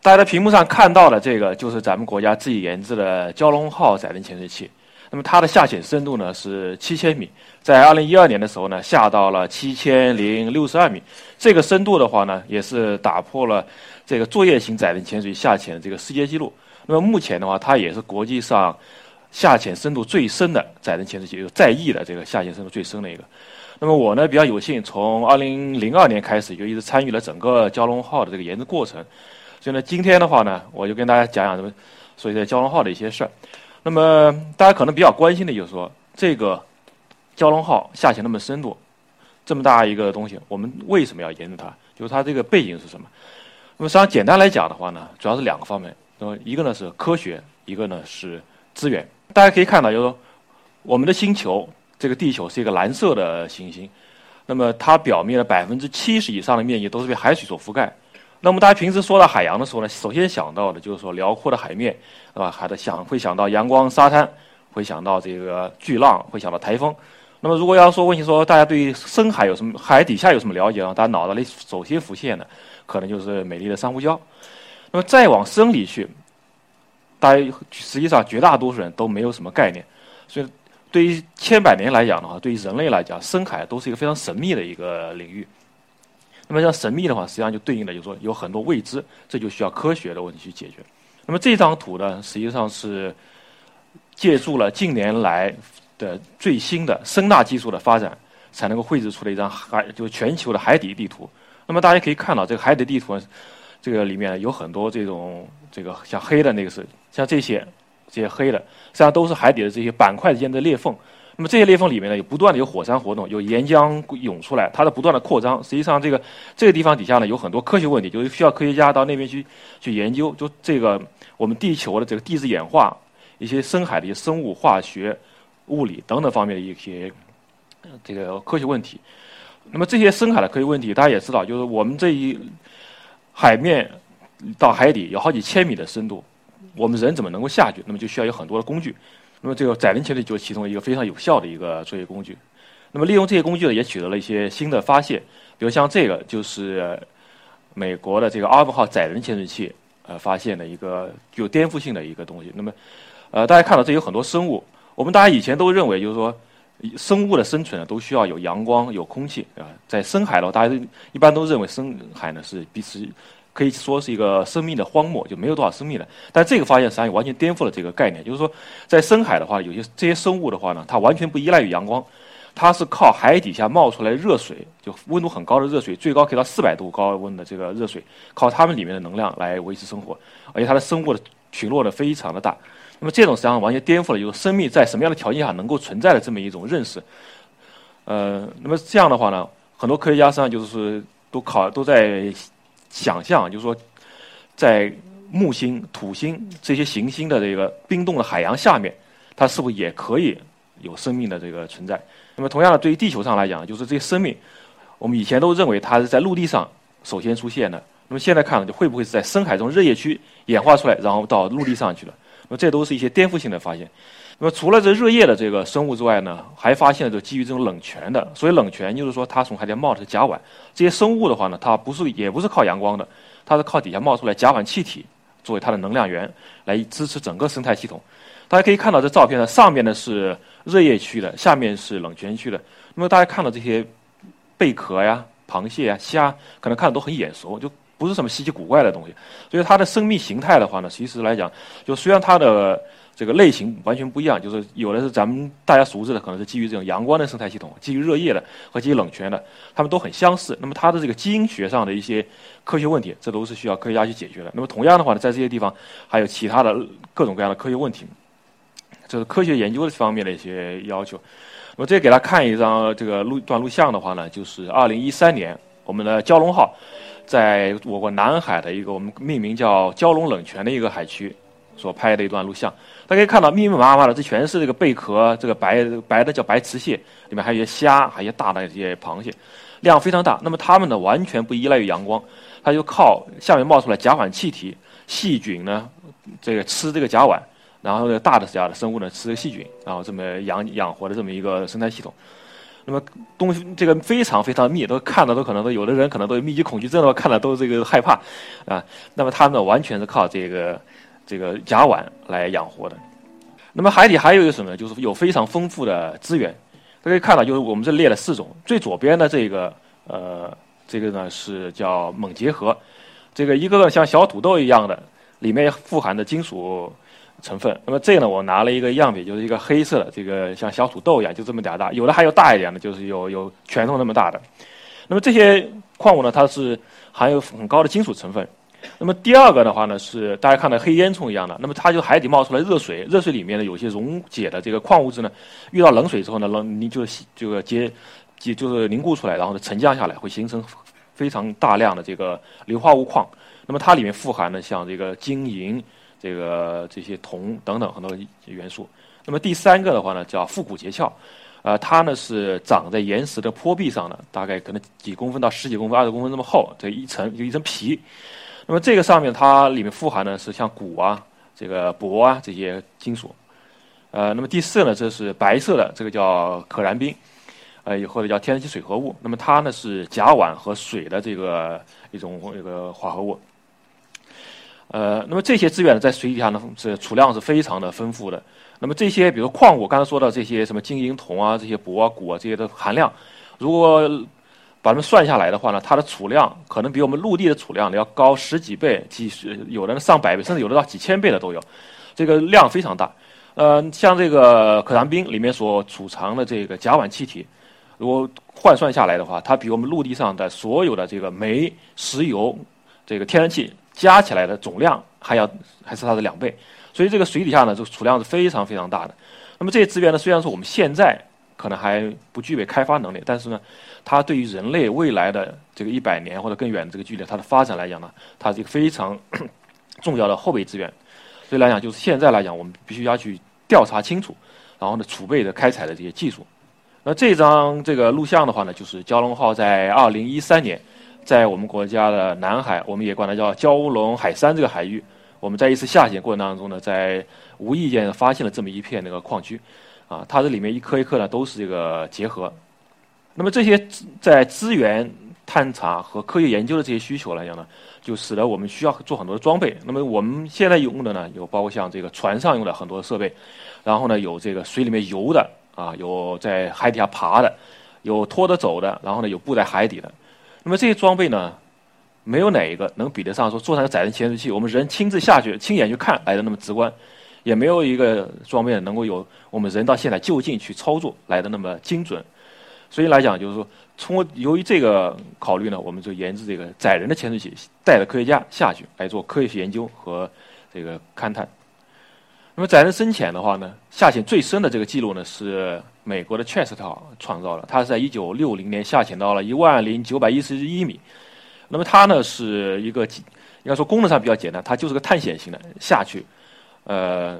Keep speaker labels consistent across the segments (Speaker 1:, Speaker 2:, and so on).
Speaker 1: 大家在屏幕上看到的这个，就是咱们国家自己研制的蛟龙号载人潜水器。那么它的下潜深度呢是七千米，在二零一二年的时候呢下到了七千零六十二米。这个深度的话呢，也是打破了这个作业型载人潜水下潜的这个世界纪录。那么目前的话，它也是国际上下潜深度最深的载人潜水器，有在役的这个下潜深度最深的一个。那么我呢比较有幸，从二零零二年开始就一直参与了整个蛟龙号的这个研制过程。所以呢，今天的话呢，我就跟大家讲讲这么所以在蛟龙号的一些事儿。那么大家可能比较关心的就是说，这个蛟龙号下潜那么深度，这么大一个东西，我们为什么要研究它？就是它这个背景是什么？那么实际上简单来讲的话呢，主要是两个方面。那么一个呢是科学，一个呢是资源。大家可以看到，就是说我们的星球。这个地球是一个蓝色的行星，那么它表面的百分之七十以上的面积都是被海水所覆盖。那么大家平时说到海洋的时候呢，首先想到的就是说辽阔的海面，对吧？还得想会想到阳光、沙滩，会想到这个巨浪，会想到台风。那么如果要说问题说大家对深海有什么海底下有什么了解啊？大家脑子里首先浮现的可能就是美丽的珊瑚礁。那么再往深里去，大家实际上绝大多数人都没有什么概念，所以。对于千百年来讲的话，对于人类来讲，深海都是一个非常神秘的一个领域。那么，像神秘的话，实际上就对应的就是说有很多未知，这就需要科学的问题去解决。那么这张图呢，实际上是借助了近年来的最新的声纳技术的发展，才能够绘制出了一张海，就是全球的海底地图。那么大家可以看到，这个海底地图，这个里面有很多这种这个像黑的那个是像这些。这些黑的，实际上都是海底的这些板块之间的裂缝。那么这些裂缝里面呢，有不断的有火山活动，有岩浆涌出来，它在不断的扩张。实际上，这个这个地方底下呢，有很多科学问题，就是需要科学家到那边去去研究，就这个我们地球的这个地质演化，一些深海的一些生物化学、物理等等方面的一些这个科学问题。那么这些深海的科学问题，大家也知道，就是我们这一海面到海底有好几千米的深度。我们人怎么能够下去？那么就需要有很多的工具。那么这个载人潜水就是其中一个非常有效的一个作业工具。那么利用这些工具呢，也取得了一些新的发现。比如像这个，就是美国的这个阿尔法号载人潜水器呃发现的一个具有颠覆性的一个东西。那么呃，大家看到这有很多生物。我们大家以前都认为就是说，生物的生存呢都需要有阳光、有空气啊。在深海的话，大家一般都认为深海呢是彼此。可以说是一个生命的荒漠，就没有多少生命了。但这个发现实际上完全颠覆了这个概念，就是说，在深海的话，有些这些生物的话呢，它完全不依赖于阳光，它是靠海底下冒出来热水，就温度很高的热水，最高可以到四百度高温的这个热水，靠它们里面的能量来维持生活，而且它的生物的群落呢非常的大。那么这种实际上完全颠覆了就是生命在什么样的条件下能够存在的这么一种认识。呃，那么这样的话呢，很多科学家实际上就是都考都在。想象就是说，在木星、土星这些行星的这个冰冻的海洋下面，它是不是也可以有生命的这个存在？那么同样的，对于地球上来讲，就是这些生命，我们以前都认为它是在陆地上首先出现的。那么现在看了，就会不会是在深海中热液区演化出来，然后到陆地上去了？那么这都是一些颠覆性的发现。那么除了这热液的这个生物之外呢，还发现了就基于这种冷泉的。所以冷泉就是说，它从海底冒出甲烷。这些生物的话呢，它不是也不是靠阳光的，它是靠底下冒出来甲烷气体作为它的能量源，来支持整个生态系统。大家可以看到这照片呢，上面呢是热液区的，下面是冷泉区的。那么大家看到这些贝壳呀、螃蟹啊、虾，可能看的都很眼熟，就不是什么稀奇古怪的东西。所以它的生命形态的话呢，其实来讲，就虽然它的这个类型完全不一样，就是有的是咱们大家熟知的，可能是基于这种阳光的生态系统，基于热液的和基于冷泉的，它们都很相似。那么它的这个基因学上的一些科学问题，这都是需要科学家去解决的。那么同样的话呢，在这些地方还有其他的各种各样的科学问题，这是科学研究的方面的一些要求。那么这给大家看一张这个录段录像的话呢，就是二零一三年我们的蛟龙号在我国南海的一个我们命名叫蛟龙冷泉的一个海区。所拍的一段录像。大家可以看到，密密麻麻的，这全是这个贝壳，这个白白的叫白瓷蟹，里面还有一些虾，还有一些大的一些螃蟹，量非常大。那么它们呢，完全不依赖于阳光，它就靠下面冒出来甲烷气体，细菌呢，这个吃这个甲烷，然后这个大的这样的生物呢吃细菌，然后这么养养活的这么一个生态系统。那么东西这个非常非常密，都看的都可能都有的人可能都有密集恐惧症的话，看的都这个害怕啊。那么它呢，完全是靠这个这个甲烷来养活的。那么海底还有一个什么呢？就是有非常丰富的资源。大家看到，就是我们这列了四种，最左边的这个呃，这个呢是叫锰结核，这个一个个像小土豆一样的，里面富含的金属。成分，那么这个呢，我拿了一个样品，就是一个黑色的，这个像小土豆一样，就这么点大，有的还有大一点的，就是有有拳头那么大的。那么这些矿物呢，它是含有很高的金属成分。那么第二个的话呢，是大家看到黑烟囱一样的，那么它就海底冒出来热水，热水里面呢有些溶解的这个矿物质呢，遇到冷水之后呢，冷凝就就结结就是凝固出来，然后呢沉降下来，会形成非常大量的这个硫化物矿。那么它里面富含的像这个金银。这个这些铜等等很多元素。那么第三个的话呢，叫复古结壳，呃，它呢是长在岩石的坡壁上的，大概可能几公分到十几公分、二十公分这么厚，这一层就一层皮。那么这个上面它里面富含的是像钴啊、这个铂啊这些金属。呃，那么第四呢，这是白色的，这个叫可燃冰，呃，或者叫天然气水合物。那么它呢是甲烷和水的这个一种一个化合物。呃，那么这些资源，在水底下呢，是储量是非常的丰富的。那么这些，比如矿物，刚才说到这些什么金银铜啊，这些铂啊、钴啊这些的含量，如果把它们算下来的话呢，它的储量可能比我们陆地的储量要高十几倍、几十，有的上百倍，甚至有的到几千倍的都有。这个量非常大。呃，像这个可燃冰里面所储藏的这个甲烷气体，如果换算下来的话，它比我们陆地上的所有的这个煤、石油、这个天然气。加起来的总量还要还是它的两倍，所以这个水底下呢，这个储量是非常非常大的。那么这些资源呢，虽然说我们现在可能还不具备开发能力，但是呢，它对于人类未来的这个一百年或者更远的这个距离，它的发展来讲呢，它是一个非常重要的后备资源。所以来讲，就是现在来讲，我们必须要去调查清楚，然后呢，储备的开采的这些技术。那这张这个录像的话呢，就是蛟龙号在二零一三年。在我们国家的南海，我们也管它叫蛟龙海山这个海域，我们在一次下潜过程当中呢，在无意间发现了这么一片那个矿区，啊，它这里面一颗一颗呢都是这个结合。那么这些在资源探查和科学研究的这些需求来讲呢，就使得我们需要做很多的装备。那么我们现在用的呢，有包括像这个船上用的很多设备，然后呢有这个水里面游的啊，有在海底下爬的，有拖着走的，然后呢有布在海底的。那么这些装备呢，没有哪一个能比得上说坐上个载人潜水器，我们人亲自下去亲眼去看来的那么直观，也没有一个装备能够有我们人到现在就近去操作来的那么精准。所以来讲，就是说，从由于这个考虑呢，我们就研制这个载人的潜水器，带着科学家下去来做科学研究和这个勘探。那么载人深潜的话呢，下潜最深的这个记录呢是。美国的 Chest 号创造了，它是在一九六零年下潜到了一万零九百一十一米。那么它呢是一个，应该说功能上比较简单，它就是个探险型的下去，呃，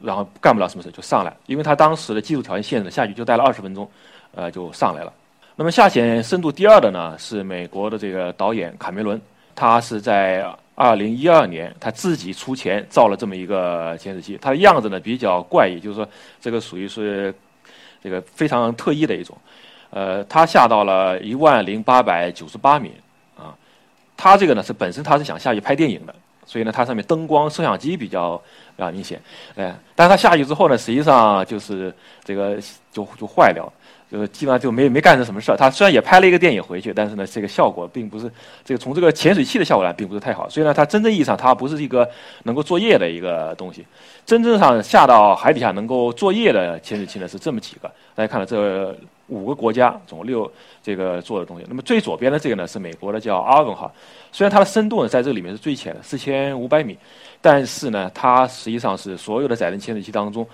Speaker 1: 然后干不了什么事就上来，因为它当时的技术条件限制，下去就待了二十分钟，呃，就上来了。那么下潜深度第二的呢是美国的这个导演卡梅伦，他是在二零一二年他自己出钱造了这么一个潜水器，它的样子呢比较怪异，就是说这个属于是。这个非常特异的一种，呃，它下到了一万零八百九十八米，啊，它这个呢是本身它是想下去拍电影的，所以呢它上面灯光、摄像机比较比较明显，哎，但是它下去之后呢，实际上就是这个就就坏掉了。就是基本上就没没干成什么事儿。他虽然也拍了一个电影回去，但是呢，这个效果并不是这个从这个潜水器的效果来，并不是太好。所以呢，它真正意义上它不是一个能够作业的一个东西。真正上下到海底下能够作业的潜水器呢是这么几个。大家看到这五个国家总共六这个做的东西。那么最左边的这个呢是美国的叫阿文号，虽然它的深度呢在这里面是最浅的四千五百米，但是呢它实际上是所有的载人潜水器当中。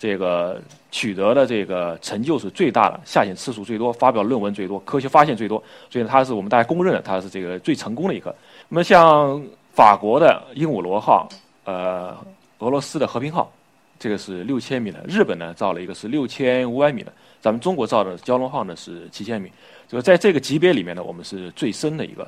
Speaker 1: 这个取得的这个成就是最大的，下潜次数最多，发表论文最多，科学发现最多，所以它是我们大家公认的，它是这个最成功的一个。那么像法国的鹦鹉螺号，呃，俄罗斯的和平号，这个是六千米的；日本呢造了一个是六千五百米的；咱们中国造的蛟龙号呢是七千米。就是在这个级别里面呢，我们是最深的一个。